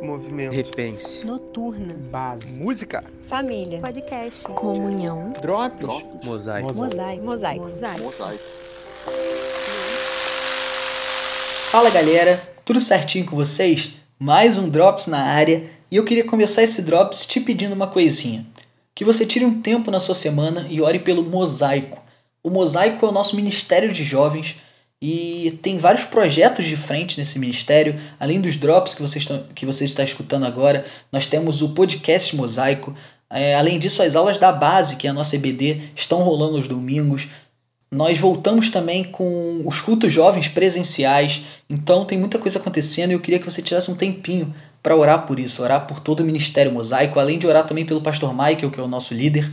Movimento. Repense. Noturna. Base. Música. Família. Podcast. Comunhão. Drops. Mosaico. Mosaico. Mosaico. Mosaico. Fala galera, tudo certinho com vocês? Mais um Drops na área e eu queria começar esse Drops te pedindo uma coisinha. Que você tire um tempo na sua semana e ore pelo Mosaico. O Mosaico é o nosso ministério de jovens e tem vários projetos de frente nesse ministério. Além dos drops que você, está, que você está escutando agora, nós temos o podcast Mosaico. É, além disso, as aulas da base, que é a nossa EBD, estão rolando aos domingos. Nós voltamos também com os cultos jovens presenciais. Então tem muita coisa acontecendo e eu queria que você tirasse um tempinho para orar por isso, orar por todo o ministério mosaico, além de orar também pelo pastor Michael, que é o nosso líder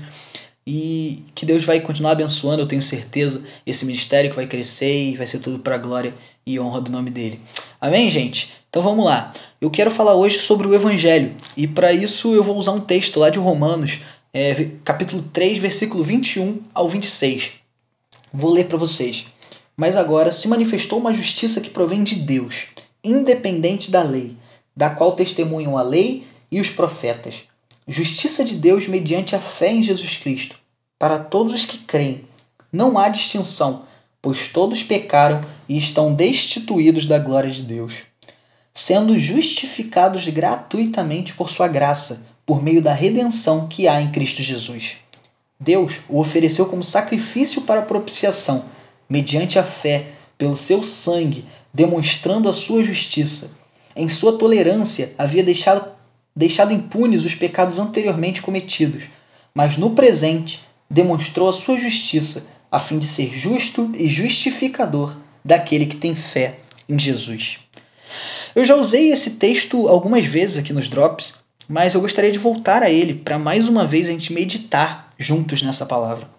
e que Deus vai continuar abençoando, eu tenho certeza, esse ministério que vai crescer e vai ser tudo para a glória e honra do nome dele. Amém, gente? Então vamos lá. Eu quero falar hoje sobre o Evangelho e para isso eu vou usar um texto lá de Romanos, é, capítulo 3, versículo 21 ao 26. Vou ler para vocês. Mas agora se manifestou uma justiça que provém de Deus, independente da lei, da qual testemunham a lei e os profetas Justiça de Deus mediante a fé em Jesus Cristo, para todos os que creem. Não há distinção, pois todos pecaram e estão destituídos da glória de Deus, sendo justificados gratuitamente por sua graça, por meio da redenção que há em Cristo Jesus. Deus o ofereceu como sacrifício para propiciação, mediante a fé, pelo seu sangue, demonstrando a sua justiça. Em sua tolerância, havia deixado deixado impunes os pecados anteriormente cometidos, mas no presente demonstrou a sua justiça, a fim de ser justo e justificador daquele que tem fé em Jesus. Eu já usei esse texto algumas vezes aqui nos Drops, mas eu gostaria de voltar a ele para mais uma vez a gente meditar juntos nessa palavra.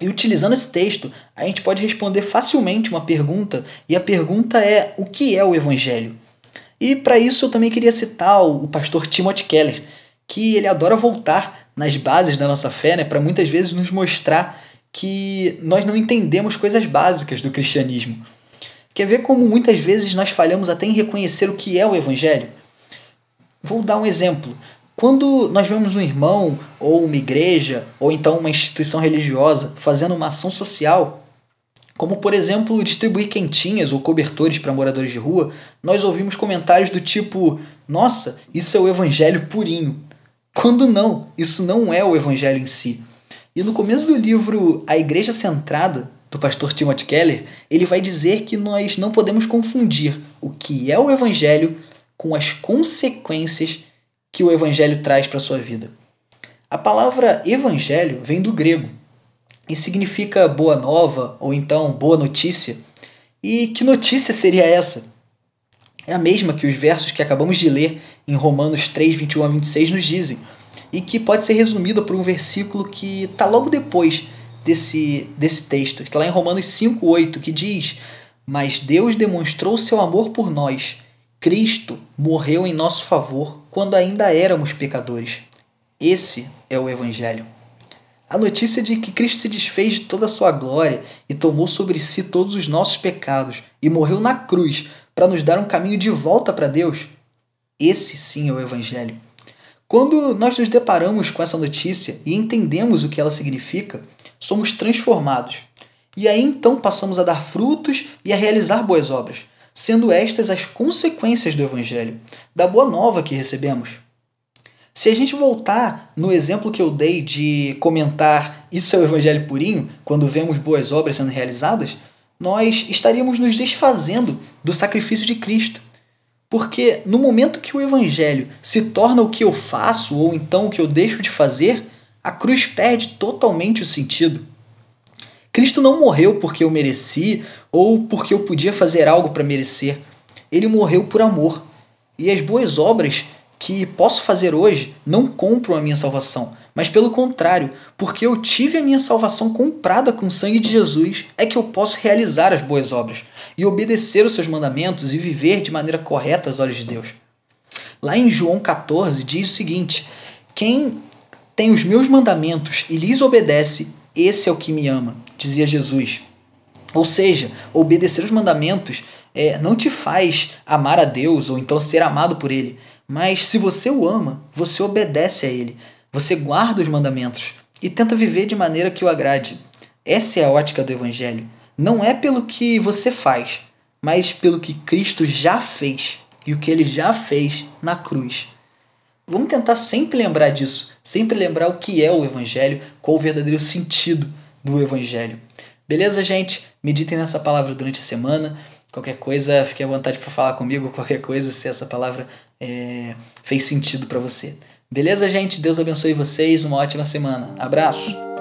E utilizando esse texto, a gente pode responder facilmente uma pergunta, e a pergunta é: o que é o Evangelho? E para isso eu também queria citar o pastor Timothy Keller, que ele adora voltar nas bases da nossa fé, né, para muitas vezes nos mostrar que nós não entendemos coisas básicas do cristianismo. Quer ver como muitas vezes nós falhamos até em reconhecer o que é o evangelho? Vou dar um exemplo. Quando nós vemos um irmão, ou uma igreja, ou então uma instituição religiosa fazendo uma ação social, como, por exemplo, distribuir quentinhas ou cobertores para moradores de rua, nós ouvimos comentários do tipo: Nossa, isso é o evangelho purinho. Quando não, isso não é o evangelho em si. E no começo do livro A Igreja Centrada, do pastor Timothy Keller, ele vai dizer que nós não podemos confundir o que é o evangelho com as consequências que o evangelho traz para a sua vida. A palavra evangelho vem do grego e significa boa nova ou então boa notícia. E que notícia seria essa? É a mesma que os versos que acabamos de ler em Romanos 3, 21 a 26 nos dizem, e que pode ser resumida por um versículo que está logo depois desse, desse texto, está lá em Romanos 5, 8, que diz: Mas Deus demonstrou seu amor por nós. Cristo morreu em nosso favor quando ainda éramos pecadores. Esse é o Evangelho. A notícia de que Cristo se desfez de toda a sua glória e tomou sobre si todos os nossos pecados e morreu na cruz para nos dar um caminho de volta para Deus. Esse sim é o Evangelho. Quando nós nos deparamos com essa notícia e entendemos o que ela significa, somos transformados. E aí então passamos a dar frutos e a realizar boas obras, sendo estas as consequências do Evangelho, da boa nova que recebemos. Se a gente voltar no exemplo que eu dei de comentar isso é o evangelho purinho, quando vemos boas obras sendo realizadas, nós estaríamos nos desfazendo do sacrifício de Cristo. Porque no momento que o evangelho se torna o que eu faço ou então o que eu deixo de fazer, a cruz perde totalmente o sentido. Cristo não morreu porque eu mereci ou porque eu podia fazer algo para merecer. Ele morreu por amor. E as boas obras que posso fazer hoje não compram a minha salvação, mas pelo contrário, porque eu tive a minha salvação comprada com o sangue de Jesus, é que eu posso realizar as boas obras e obedecer os seus mandamentos e viver de maneira correta aos olhos de Deus. Lá em João 14 diz o seguinte: Quem tem os meus mandamentos e lhes obedece, esse é o que me ama, dizia Jesus. Ou seja, obedecer os mandamentos é, não te faz amar a Deus ou então ser amado por Ele. Mas se você o ama, você obedece a Ele, você guarda os mandamentos e tenta viver de maneira que o agrade. Essa é a ótica do Evangelho. Não é pelo que você faz, mas pelo que Cristo já fez e o que ele já fez na cruz. Vamos tentar sempre lembrar disso, sempre lembrar o que é o Evangelho, qual o verdadeiro sentido do Evangelho. Beleza, gente? Meditem nessa palavra durante a semana. Qualquer coisa, fique à vontade para falar comigo, qualquer coisa, se essa palavra é, fez sentido para você. Beleza, gente? Deus abençoe vocês. Uma ótima semana. Abraço!